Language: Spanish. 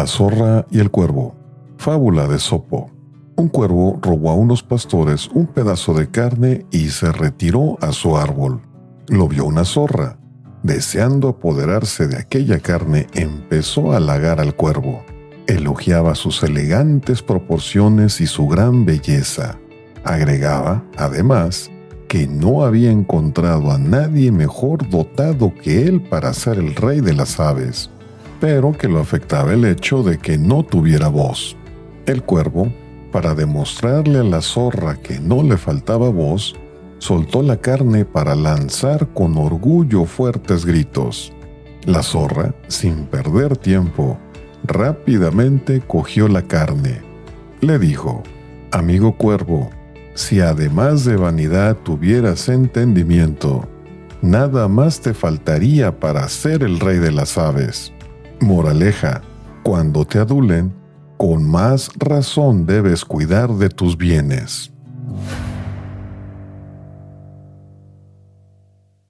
La zorra y el cuervo. Fábula de Sopo. Un cuervo robó a unos pastores un pedazo de carne y se retiró a su árbol. Lo vio una zorra. Deseando apoderarse de aquella carne, empezó a halagar al cuervo. Elogiaba sus elegantes proporciones y su gran belleza. Agregaba, además, que no había encontrado a nadie mejor dotado que él para ser el rey de las aves pero que lo afectaba el hecho de que no tuviera voz. El cuervo, para demostrarle a la zorra que no le faltaba voz, soltó la carne para lanzar con orgullo fuertes gritos. La zorra, sin perder tiempo, rápidamente cogió la carne. Le dijo, Amigo cuervo, si además de vanidad tuvieras entendimiento, nada más te faltaría para ser el rey de las aves. Moraleja, cuando te adulen, con más razón debes cuidar de tus bienes.